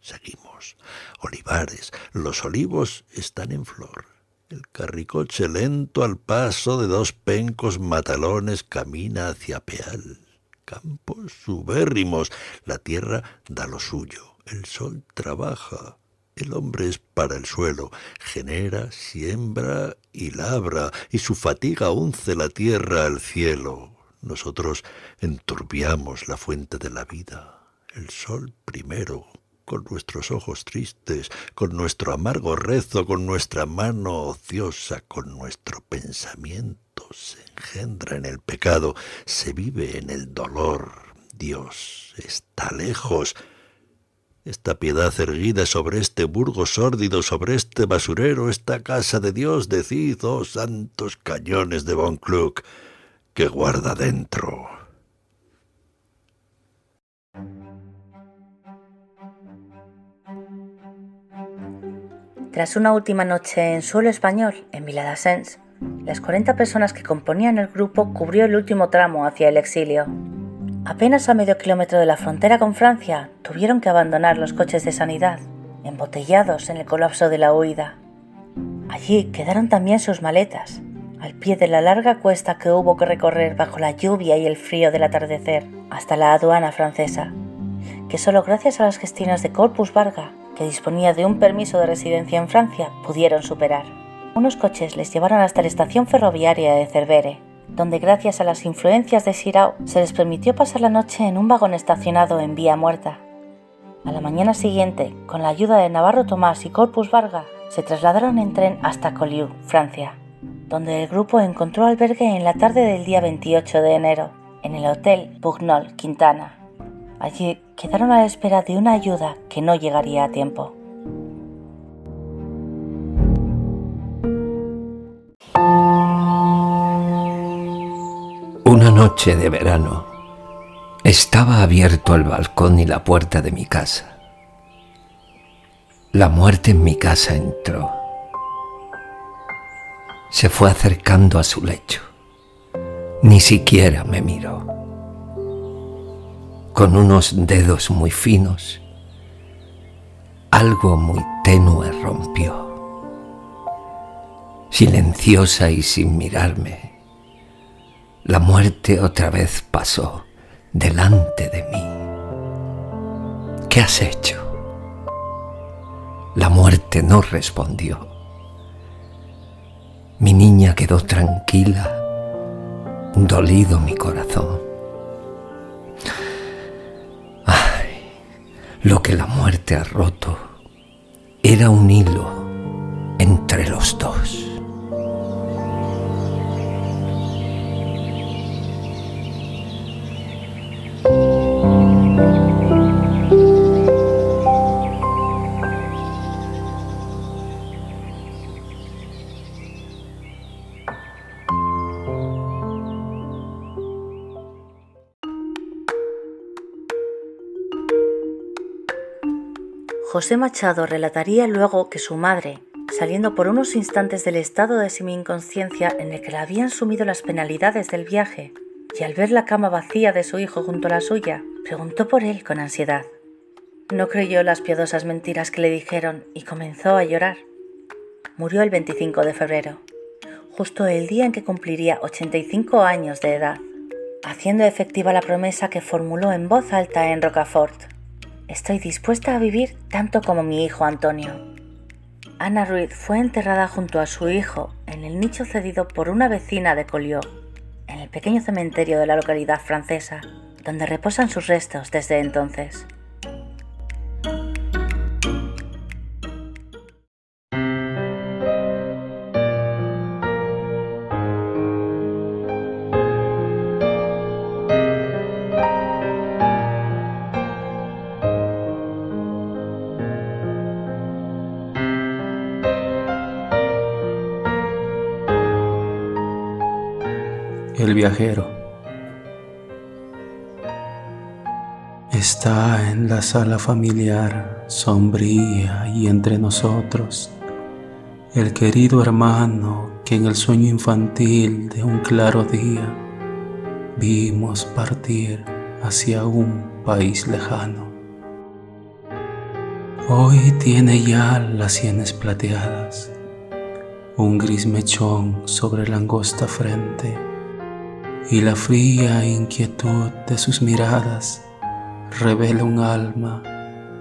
Seguimos. Olivares, los olivos están en flor. El carricoche lento al paso de dos pencos matalones camina hacia Peal. Campos subérrimos, la tierra da lo suyo, el sol trabaja. El hombre es para el suelo, genera, siembra y labra, y su fatiga unce la tierra al cielo. Nosotros enturbiamos la fuente de la vida, el sol primero, con nuestros ojos tristes, con nuestro amargo rezo, con nuestra mano ociosa, con nuestro pensamiento, se engendra en el pecado, se vive en el dolor. Dios está lejos, esta piedad erguida sobre este burgo sórdido, sobre este basurero, esta casa de Dios, decid, oh santos cañones de Von Kluck, que guarda dentro. Tras una última noche en suelo español, en Viladasens, las 40 personas que componían el grupo cubrió el último tramo hacia el exilio. Apenas a medio kilómetro de la frontera con Francia, tuvieron que abandonar los coches de sanidad, embotellados en el colapso de la huida. Allí quedaron también sus maletas, al pie de la larga cuesta que hubo que recorrer bajo la lluvia y el frío del atardecer hasta la aduana francesa, que solo gracias a las gestiones de Corpus Varga, que disponía de un permiso de residencia en Francia, pudieron superar. Unos coches les llevaron hasta la estación ferroviaria de Cervere, donde gracias a las influencias de Sirao se les permitió pasar la noche en un vagón estacionado en Vía Muerta. A la mañana siguiente, con la ayuda de Navarro Tomás y Corpus Varga, se trasladaron en tren hasta Collioure, Francia, donde el grupo encontró albergue en la tarde del día 28 de enero, en el Hotel Bugnol Quintana. Allí quedaron a la espera de una ayuda que no llegaría a tiempo. Una noche de verano estaba abierto el balcón y la puerta de mi casa. La muerte en mi casa entró. Se fue acercando a su lecho. Ni siquiera me miró. Con unos dedos muy finos, algo muy tenue rompió. Silenciosa y sin mirarme, la muerte otra vez pasó delante de mí. ¿Qué has hecho? La muerte no respondió. Mi niña quedó tranquila, dolido mi corazón. Lo que la muerte ha roto era un hilo entre los dos. José Machado relataría luego que su madre, saliendo por unos instantes del estado de semi-inconsciencia en el que la habían sumido las penalidades del viaje, y al ver la cama vacía de su hijo junto a la suya, preguntó por él con ansiedad. No creyó las piadosas mentiras que le dijeron y comenzó a llorar. Murió el 25 de febrero, justo el día en que cumpliría 85 años de edad, haciendo efectiva la promesa que formuló en voz alta en Rocafort. Estoy dispuesta a vivir tanto como mi hijo Antonio. Ana Ruiz fue enterrada junto a su hijo en el nicho cedido por una vecina de Collioure, en el pequeño cementerio de la localidad francesa, donde reposan sus restos desde entonces. Está en la sala familiar, sombría y entre nosotros, el querido hermano que en el sueño infantil de un claro día vimos partir hacia un país lejano. Hoy tiene ya las sienes plateadas, un gris mechón sobre la angosta frente y la fría inquietud de sus miradas revela un alma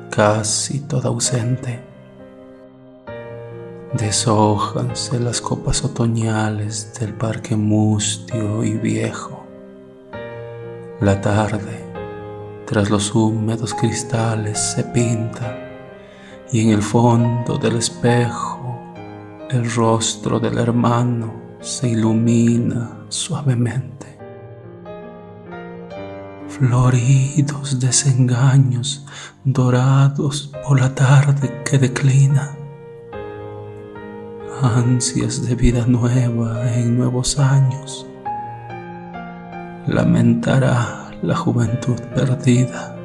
casi toda ausente. Deshojanse las copas otoñales del parque mustio y viejo. La tarde, tras los húmedos cristales, se pinta y en el fondo del espejo el rostro del hermano se ilumina suavemente. Floridos desengaños dorados por la tarde que declina, ansias de vida nueva en nuevos años, lamentará la juventud perdida.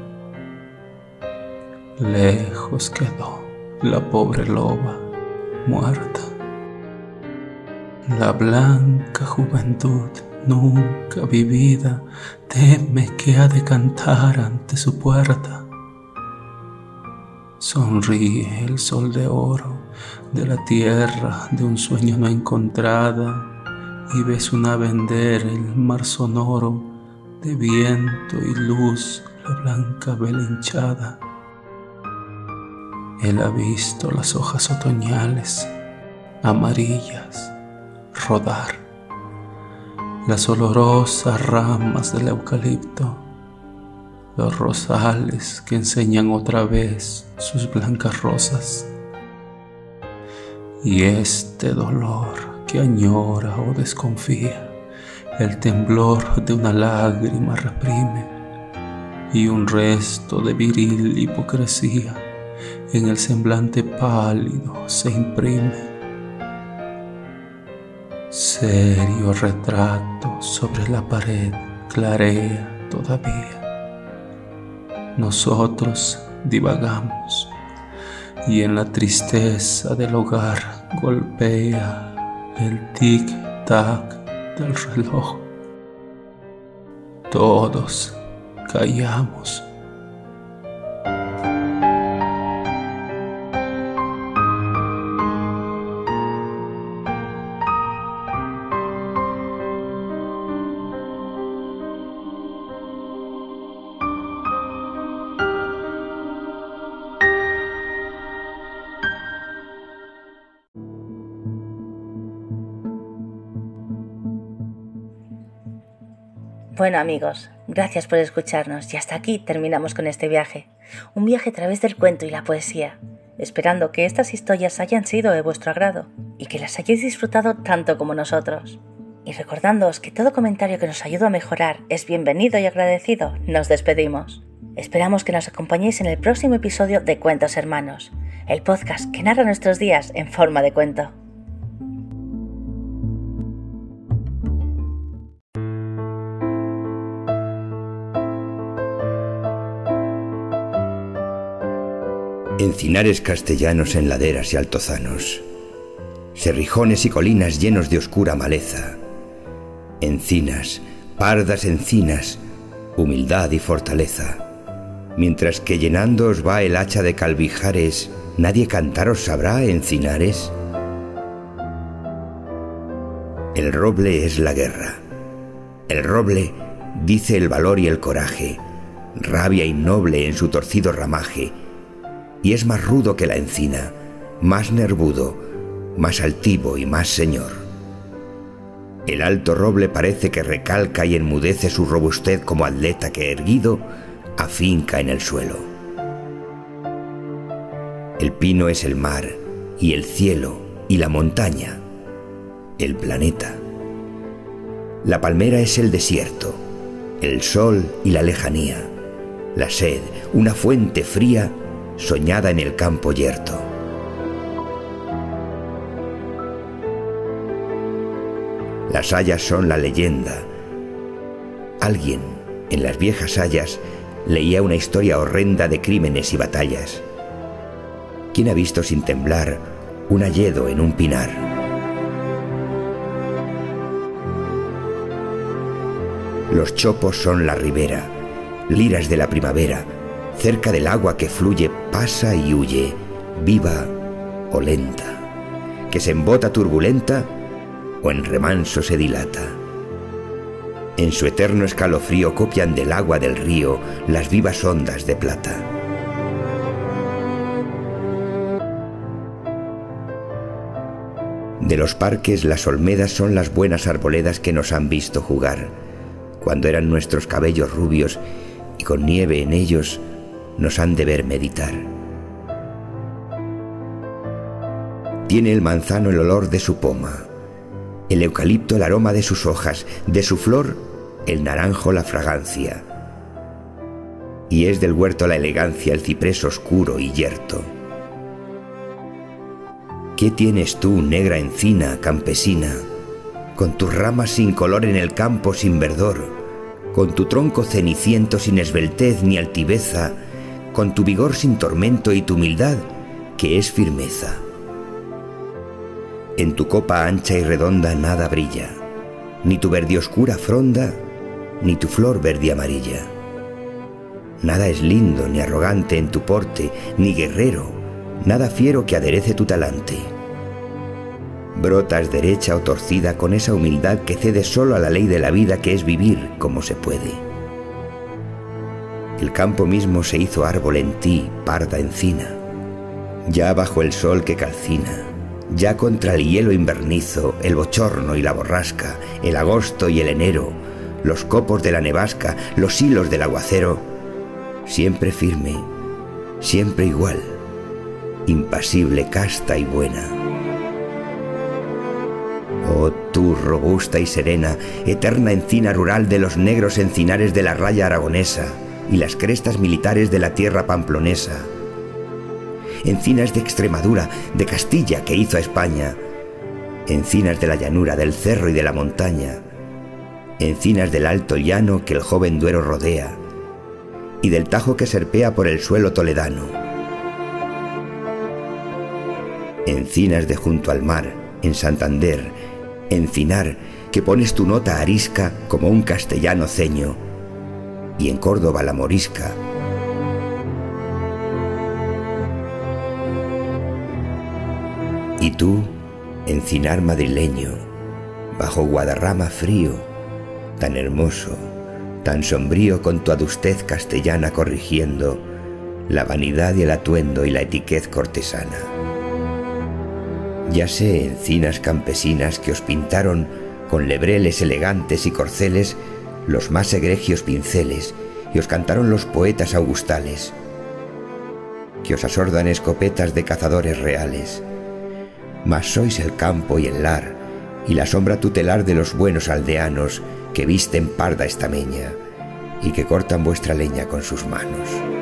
Lejos quedó la pobre loba muerta, la blanca juventud nunca vivida, teme que ha de cantar ante su puerta. Sonríe el sol de oro de la tierra de un sueño no encontrada y ves una vender el mar sonoro de viento y luz la blanca vela hinchada. Él ha visto las hojas otoñales amarillas rodar. Las olorosas ramas del eucalipto, los rosales que enseñan otra vez sus blancas rosas, y este dolor que añora o desconfía, el temblor de una lágrima reprime, y un resto de viril hipocresía en el semblante pálido se imprime Serio retrato sobre la pared clarea todavía. Nosotros divagamos y en la tristeza del hogar golpea el tic-tac del reloj. Todos callamos Bueno amigos, gracias por escucharnos y hasta aquí terminamos con este viaje. Un viaje a través del cuento y la poesía, esperando que estas historias hayan sido de vuestro agrado y que las hayáis disfrutado tanto como nosotros. Y recordándoos que todo comentario que nos ayuda a mejorar es bienvenido y agradecido, nos despedimos. Esperamos que nos acompañéis en el próximo episodio de Cuentos Hermanos, el podcast que narra nuestros días en forma de cuento. Encinares castellanos en laderas y altozanos, serrijones y colinas llenos de oscura maleza, encinas, pardas encinas, humildad y fortaleza, mientras que llenándoos va el hacha de calvijares, nadie cantaros sabrá, encinares. El roble es la guerra. El roble dice el valor y el coraje, rabia innoble en su torcido ramaje, y es más rudo que la encina, más nervudo, más altivo y más señor. El alto roble parece que recalca y enmudece su robustez como atleta que erguido afinca en el suelo. El pino es el mar y el cielo y la montaña, el planeta. La palmera es el desierto, el sol y la lejanía, la sed, una fuente fría soñada en el campo yerto. Las hayas son la leyenda, Alguien, en las viejas hayas, leía una historia horrenda de crímenes y batallas. ¿Quién ha visto sin temblar un hayedo en un pinar? Los chopos son la ribera, liras de la primavera, cerca del agua que fluye, pasa y huye, viva o lenta, que se embota turbulenta o en remanso se dilata. En su eterno escalofrío copian del agua del río las vivas ondas de plata. De los parques las olmedas son las buenas arboledas que nos han visto jugar, cuando eran nuestros cabellos rubios y con nieve en ellos nos han de ver meditar. Tiene el manzano el olor de su poma, el eucalipto el aroma de sus hojas, de su flor el naranjo la fragancia. Y es del huerto la elegancia el ciprés oscuro y yerto. ¿Qué tienes tú, negra encina, campesina, con tus ramas sin color en el campo sin verdor, con tu tronco ceniciento sin esbeltez ni altiveza, con tu vigor sin tormento y tu humildad, que es firmeza? En tu copa ancha y redonda nada brilla, ni tu verde oscura fronda, ni tu flor verde amarilla. Nada es lindo ni arrogante en tu porte, ni guerrero, nada fiero que aderece tu talante. Brotas derecha o torcida con esa humildad que cede solo a la ley de la vida que es vivir como se puede. El campo mismo se hizo árbol en ti, parda encina, ya bajo el sol que calcina ya contra el hielo invernizo, el bochorno y la borrasca, el agosto y el enero, los copos de la nevasca, los hilos del aguacero, siempre firme, siempre igual, impasible, casta y buena. Oh tú, robusta y serena, eterna encina rural de los negros encinares de la raya aragonesa y las crestas militares de la tierra pamplonesa, encinas de Extremadura, de Castilla que hizo a España, encinas de la llanura, del cerro y de la montaña, encinas del alto llano que el joven Duero rodea, y del Tajo que serpea por el suelo toledano. Encinas de junto al mar, en Santander, encinar que pones tu nota arisca como un castellano ceño, y en Córdoba la morisca, Y tú, encinar madrileño, bajo Guadarrama frío, tan hermoso, tan sombrío con tu adustez castellana corrigiendo la vanidad y el atuendo y la etiquez cortesana. Ya sé encinas campesinas que os pintaron con lebreles elegantes y corceles los más egregios pinceles y os cantaron los poetas augustales, que os asordan escopetas de cazadores reales, mas sois el campo y el lar, y la sombra tutelar de los buenos aldeanos que visten parda estameña y que cortan vuestra leña con sus manos.